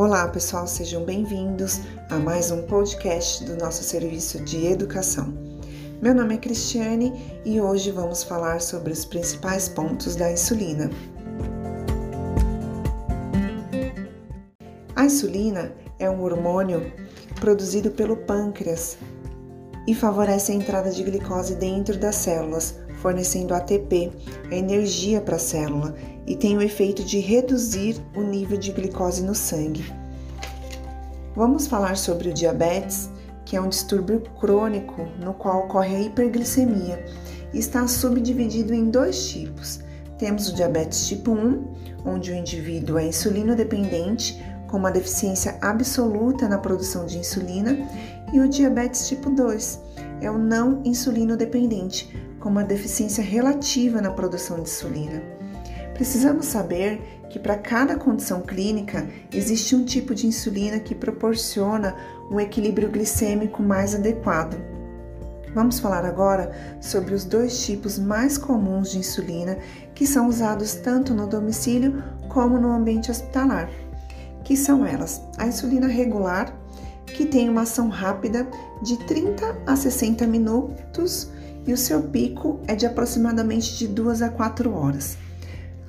Olá, pessoal, sejam bem-vindos a mais um podcast do nosso serviço de educação. Meu nome é Cristiane e hoje vamos falar sobre os principais pontos da insulina. A insulina é um hormônio produzido pelo pâncreas e favorece a entrada de glicose dentro das células, fornecendo ATP, energia para a célula, e tem o efeito de reduzir o nível de glicose no sangue. Vamos falar sobre o diabetes, que é um distúrbio crônico no qual ocorre a hiperglicemia e está subdividido em dois tipos. Temos o diabetes tipo 1, onde o indivíduo é insulino dependente, com uma deficiência absoluta na produção de insulina, e o diabetes tipo 2 é o não insulino dependente, com uma deficiência relativa na produção de insulina. Precisamos saber que para cada condição clínica existe um tipo de insulina que proporciona um equilíbrio glicêmico mais adequado. Vamos falar agora sobre os dois tipos mais comuns de insulina que são usados tanto no domicílio como no ambiente hospitalar, que são elas: a insulina regular, que tem uma ação rápida de 30 a 60 minutos e o seu pico é de aproximadamente de 2 a 4 horas.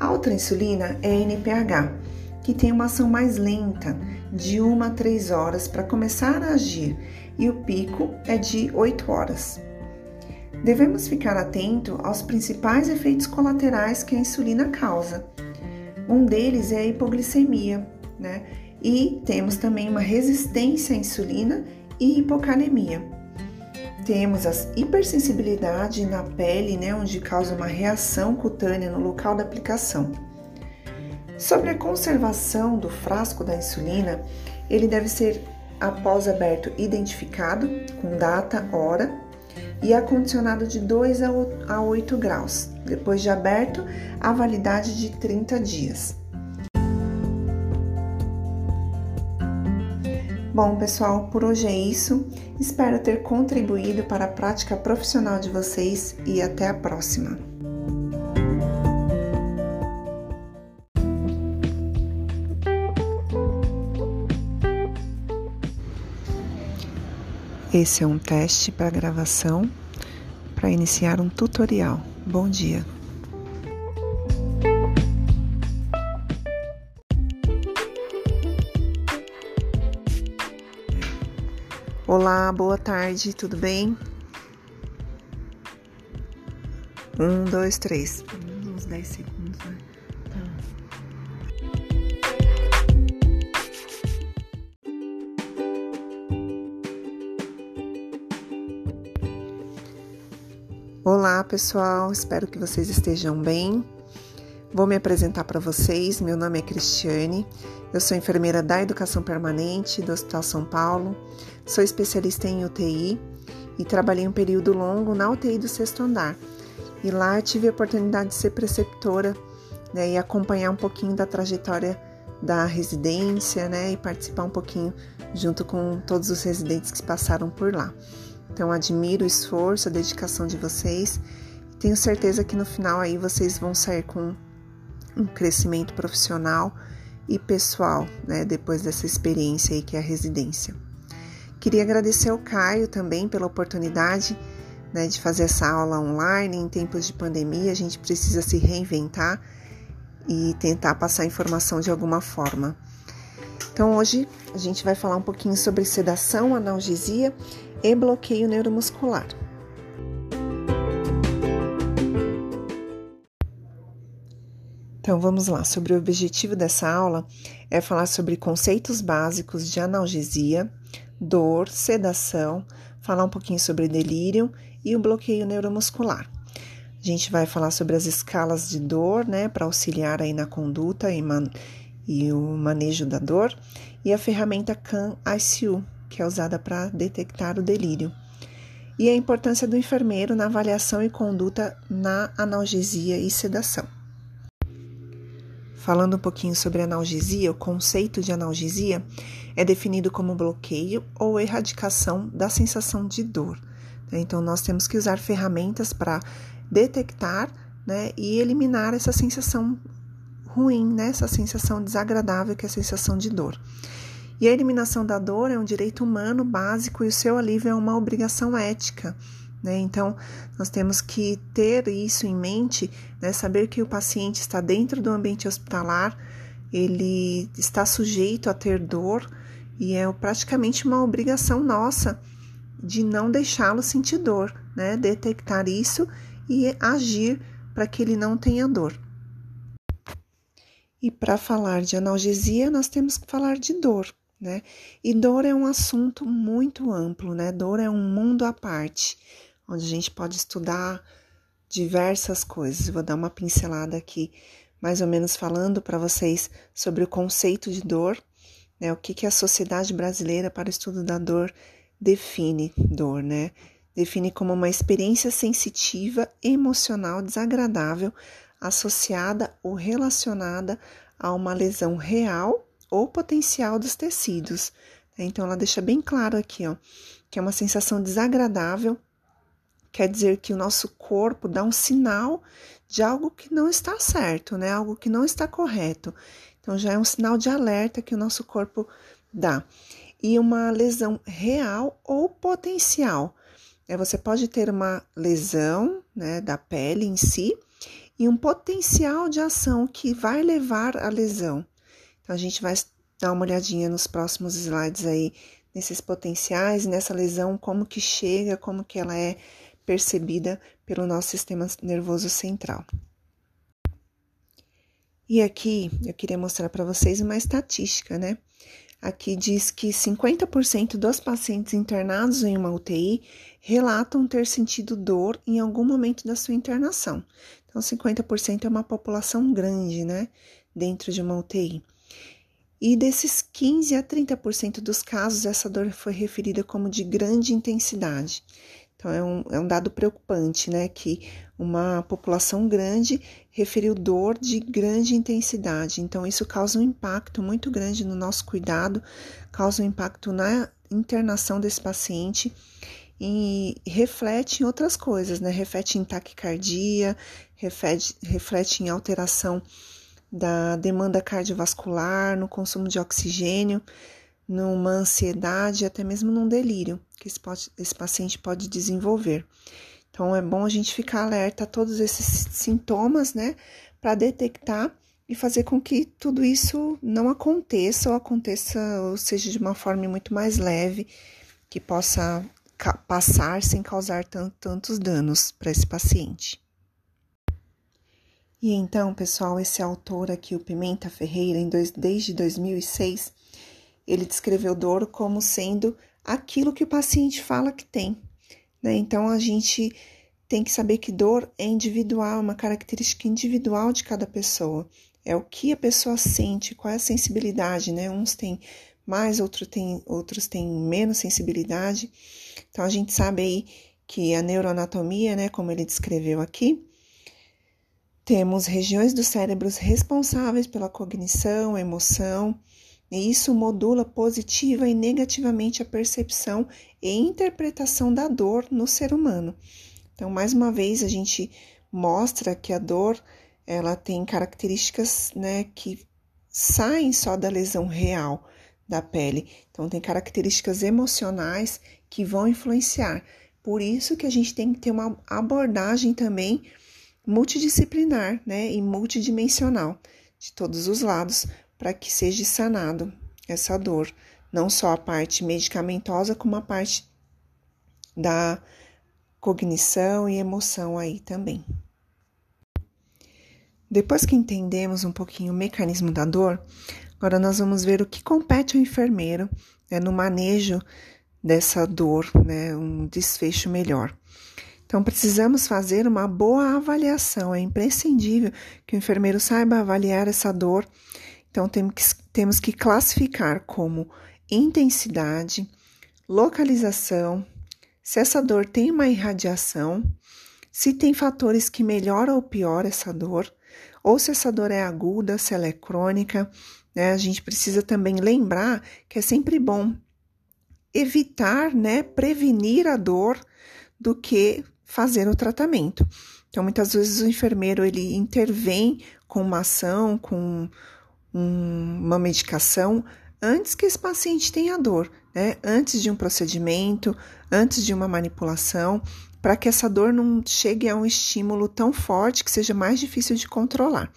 A outra insulina é a NPH, que tem uma ação mais lenta, de 1 a 3 horas para começar a agir, e o pico é de 8 horas. Devemos ficar atento aos principais efeitos colaterais que a insulina causa. Um deles é a hipoglicemia, né? E temos também uma resistência à insulina e hipocalemia. Temos a hipersensibilidade na pele, né, onde causa uma reação cutânea no local da aplicação. Sobre a conservação do frasco da insulina, ele deve ser após aberto identificado com data, hora e acondicionado de 2 a 8 graus. Depois de aberto, a validade de 30 dias. Bom, pessoal, por hoje é isso. Espero ter contribuído para a prática profissional de vocês e até a próxima. Esse é um teste para gravação para iniciar um tutorial. Bom dia! Olá, boa tarde, tudo bem? Um, dois, três. Uns dez segundos, né? Olá, pessoal, espero que vocês estejam bem. Vou me apresentar para vocês. Meu nome é Cristiane, eu sou enfermeira da Educação Permanente do Hospital São Paulo. Sou especialista em UTI e trabalhei um período longo na UTI do sexto andar. E lá tive a oportunidade de ser preceptora né, e acompanhar um pouquinho da trajetória da residência né, e participar um pouquinho junto com todos os residentes que passaram por lá. Então, admiro o esforço, a dedicação de vocês. Tenho certeza que no final aí vocês vão sair com um crescimento profissional e pessoal, né, depois dessa experiência aí que é a residência. Queria agradecer ao Caio também pela oportunidade né, de fazer essa aula online. Em tempos de pandemia, a gente precisa se reinventar e tentar passar informação de alguma forma. Então, hoje a gente vai falar um pouquinho sobre sedação, analgesia e bloqueio neuromuscular. Então vamos lá, sobre o objetivo dessa aula é falar sobre conceitos básicos de analgesia, dor, sedação, falar um pouquinho sobre delírio e o bloqueio neuromuscular. A gente vai falar sobre as escalas de dor, né, para auxiliar aí na conduta e, man e, o manejo da dor, e a ferramenta CAN-ICU, que é usada para detectar o delírio. E a importância do enfermeiro na avaliação e conduta na analgesia e sedação. Falando um pouquinho sobre analgesia, o conceito de analgesia é definido como bloqueio ou erradicação da sensação de dor. Né? Então, nós temos que usar ferramentas para detectar né, e eliminar essa sensação ruim, né, essa sensação desagradável que é a sensação de dor. E a eliminação da dor é um direito humano básico e o seu alívio é uma obrigação ética. Né? Então, nós temos que ter isso em mente, né? saber que o paciente está dentro do ambiente hospitalar, ele está sujeito a ter dor e é praticamente uma obrigação nossa de não deixá-lo sentir dor, né? detectar isso e agir para que ele não tenha dor. E para falar de analgesia, nós temos que falar de dor, né? E dor é um assunto muito amplo, né? Dor é um mundo à parte, onde a gente pode estudar diversas coisas. Vou dar uma pincelada aqui, mais ou menos falando para vocês sobre o conceito de dor, né? O que, que a Sociedade Brasileira para o Estudo da Dor define dor, né? Define como uma experiência sensitiva, emocional, desagradável associada ou relacionada a uma lesão real ou potencial dos tecidos. Então, ela deixa bem claro aqui, ó, que é uma sensação desagradável, quer dizer que o nosso corpo dá um sinal de algo que não está certo, né? Algo que não está correto. Então, já é um sinal de alerta que o nosso corpo dá. E uma lesão real ou potencial. É, você pode ter uma lesão né, da pele em si, e um potencial de ação que vai levar à lesão. Então, a gente vai dar uma olhadinha nos próximos slides aí, nesses potenciais, nessa lesão, como que chega, como que ela é percebida pelo nosso sistema nervoso central. E aqui eu queria mostrar para vocês uma estatística, né? Aqui diz que 50% dos pacientes internados em uma UTI relatam ter sentido dor em algum momento da sua internação. Então, 50% é uma população grande, né? Dentro de uma UTI. E desses 15 a 30% dos casos, essa dor foi referida como de grande intensidade. Então, é um, é um dado preocupante, né? Que uma população grande referiu dor de grande intensidade. Então, isso causa um impacto muito grande no nosso cuidado, causa um impacto na internação desse paciente e reflete em outras coisas, né? Reflete em taquicardia, reflete, reflete em alteração da demanda cardiovascular, no consumo de oxigênio, numa ansiedade, até mesmo num delírio que esse, pode, esse paciente pode desenvolver. Então, é bom a gente ficar alerta a todos esses sintomas, né, para detectar e fazer com que tudo isso não aconteça ou aconteça, ou seja, de uma forma muito mais leve, que possa passar sem causar tantos danos para esse paciente. E então, pessoal, esse autor aqui, o Pimenta Ferreira, em dois, desde 2006, ele descreveu dor como sendo aquilo que o paciente fala que tem. Né? Então, a gente tem que saber que dor é individual, uma característica individual de cada pessoa. É o que a pessoa sente, qual é a sensibilidade, né? Uns têm mais, outro tem, outros têm menos sensibilidade. Então, a gente sabe aí que a neuroanatomia, né, como ele descreveu aqui, temos regiões do cérebros responsáveis pela cognição, emoção, e isso modula positiva e negativamente a percepção e interpretação da dor no ser humano. Então, mais uma vez, a gente mostra que a dor ela tem características né, que saem só da lesão real da pele. Então, tem características emocionais que vão influenciar. Por isso que a gente tem que ter uma abordagem também multidisciplinar né, e multidimensional de todos os lados para que seja sanado essa dor, não só a parte medicamentosa, como a parte da cognição e emoção aí também. Depois que entendemos um pouquinho o mecanismo da dor, agora nós vamos ver o que compete ao enfermeiro né, no manejo dessa dor, né, um desfecho melhor. Então, precisamos fazer uma boa avaliação. É imprescindível que o enfermeiro saiba avaliar essa dor. Então, temos que, classificar como intensidade, localização, se essa dor tem uma irradiação, se tem fatores que melhoram ou pioram essa dor, ou se essa dor é aguda, se ela é crônica. Né? A gente precisa também lembrar que é sempre bom evitar, né, prevenir a dor do que fazer o tratamento. Então, muitas vezes o enfermeiro ele intervém com uma ação, com uma medicação antes que esse paciente tenha dor, né? Antes de um procedimento, antes de uma manipulação, para que essa dor não chegue a um estímulo tão forte que seja mais difícil de controlar.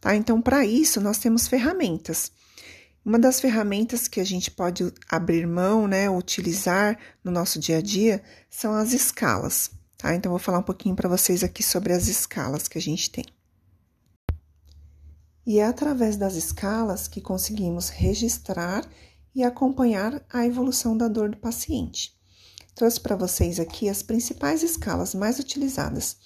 Tá? Então, para isso, nós temos ferramentas. Uma das ferramentas que a gente pode abrir mão, né, utilizar no nosso dia a dia, são as escalas. Tá? Então, vou falar um pouquinho para vocês aqui sobre as escalas que a gente tem. E é através das escalas que conseguimos registrar e acompanhar a evolução da dor do paciente. Trouxe para vocês aqui as principais escalas mais utilizadas,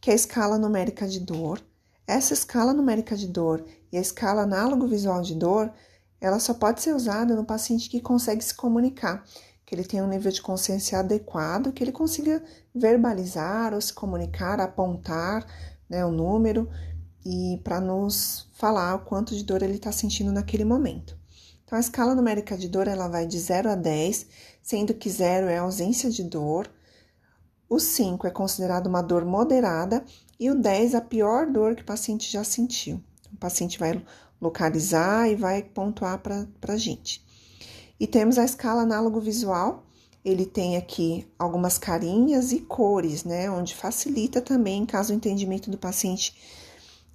que é a escala numérica de dor. Essa escala numérica de dor e a escala análogo visual de dor, ela só pode ser usada no paciente que consegue se comunicar, que ele tenha um nível de consciência adequado, que ele consiga verbalizar ou se comunicar, apontar né, o número e para nos falar o quanto de dor ele está sentindo naquele momento. Então, a escala numérica de dor ela vai de 0 a 10, sendo que 0 é ausência de dor, o 5 é considerado uma dor moderada e o 10 a pior dor que o paciente já sentiu. O paciente vai localizar e vai pontuar para a gente. E temos a escala análogo visual, ele tem aqui algumas carinhas e cores, né? Onde facilita também caso o entendimento do paciente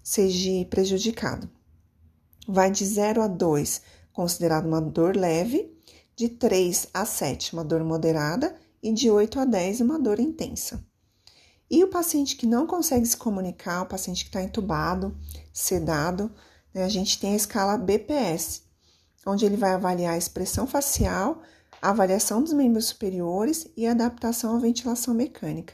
seja prejudicado. Vai de 0 a 2, considerado uma dor leve, de 3 a 7, uma dor moderada, e de 8 a 10, uma dor intensa. E o paciente que não consegue se comunicar, o paciente que está entubado, sedado, né, a gente tem a escala BPS, onde ele vai avaliar a expressão facial, a avaliação dos membros superiores e a adaptação à ventilação mecânica.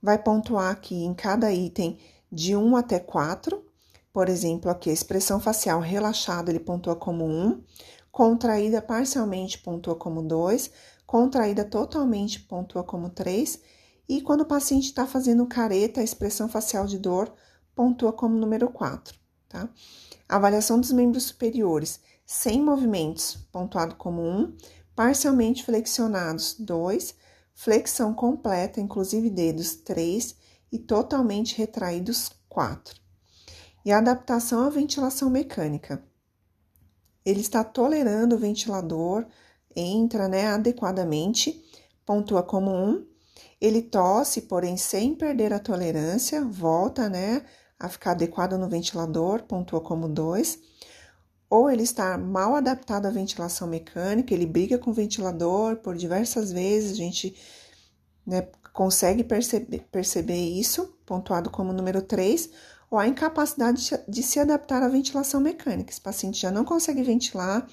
Vai pontuar aqui em cada item de 1 até 4. Por exemplo, aqui a expressão facial relaxada ele pontua como 1, contraída parcialmente pontua como 2, contraída totalmente pontua como 3, e quando o paciente está fazendo careta, a expressão facial de dor pontua como número 4, tá? Avaliação dos membros superiores, sem movimentos, pontuado como 1, parcialmente flexionados, 2, flexão completa, inclusive dedos, 3, e totalmente retraídos 4. E a adaptação à ventilação mecânica. Ele está tolerando o ventilador, entra né, adequadamente, pontua como 1. Ele tosse, porém sem perder a tolerância, volta né, a ficar adequado no ventilador, pontua como 2. Ou ele está mal adaptado à ventilação mecânica, ele briga com o ventilador por diversas vezes, a gente né, consegue perceber, perceber isso, pontuado como número 3, ou a incapacidade de se adaptar à ventilação mecânica. Esse paciente já não consegue ventilar,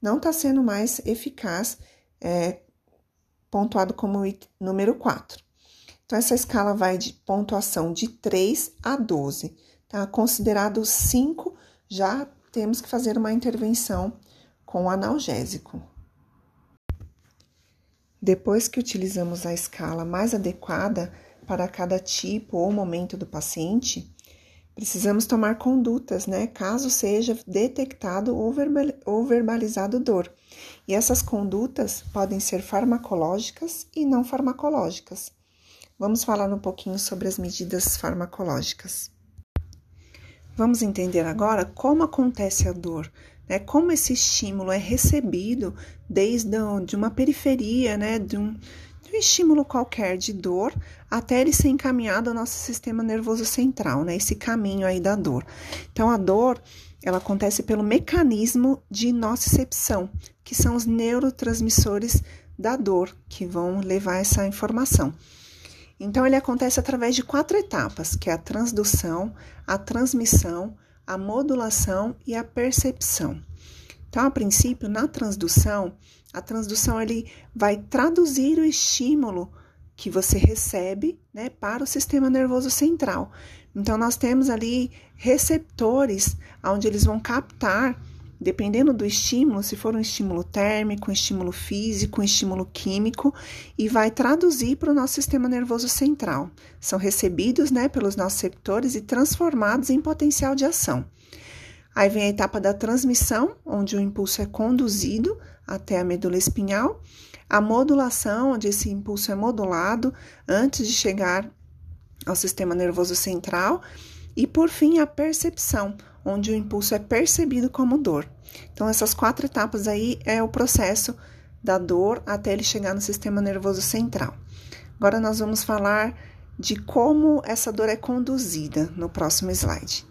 não está sendo mais eficaz, é, pontuado como número 4. Então, essa escala vai de pontuação de 3 a 12, tá? Considerado 5, já temos que fazer uma intervenção com analgésico. Depois que utilizamos a escala mais adequada para cada tipo ou momento do paciente, precisamos tomar condutas, né, caso seja detectado ou verbalizado dor. E essas condutas podem ser farmacológicas e não farmacológicas. Vamos falar um pouquinho sobre as medidas farmacológicas. Vamos entender agora como acontece a dor né? Como esse estímulo é recebido desde de uma periferia, né? De um, de um estímulo qualquer de dor até ele ser encaminhado ao nosso sistema nervoso central, né? Esse caminho aí da dor. Então, a dor ela acontece pelo mecanismo de nocicepção, que são os neurotransmissores da dor que vão levar essa informação. Então, ele acontece através de quatro etapas, que é a transdução, a transmissão, a modulação e a percepção. Então, a princípio, na transdução, a transdução ele vai traduzir o estímulo que você recebe né, para o sistema nervoso central. Então, nós temos ali receptores onde eles vão captar dependendo do estímulo, se for um estímulo térmico, um estímulo físico, um estímulo químico, e vai traduzir para o nosso sistema nervoso central. São recebidos né, pelos nossos receptores e transformados em potencial de ação. Aí vem a etapa da transmissão, onde o impulso é conduzido até a medula espinhal, a modulação, onde esse impulso é modulado antes de chegar ao sistema nervoso central, e por fim a percepção, onde o impulso é percebido como dor. Então, essas quatro etapas aí é o processo da dor até ele chegar no sistema nervoso central. Agora, nós vamos falar de como essa dor é conduzida no próximo slide.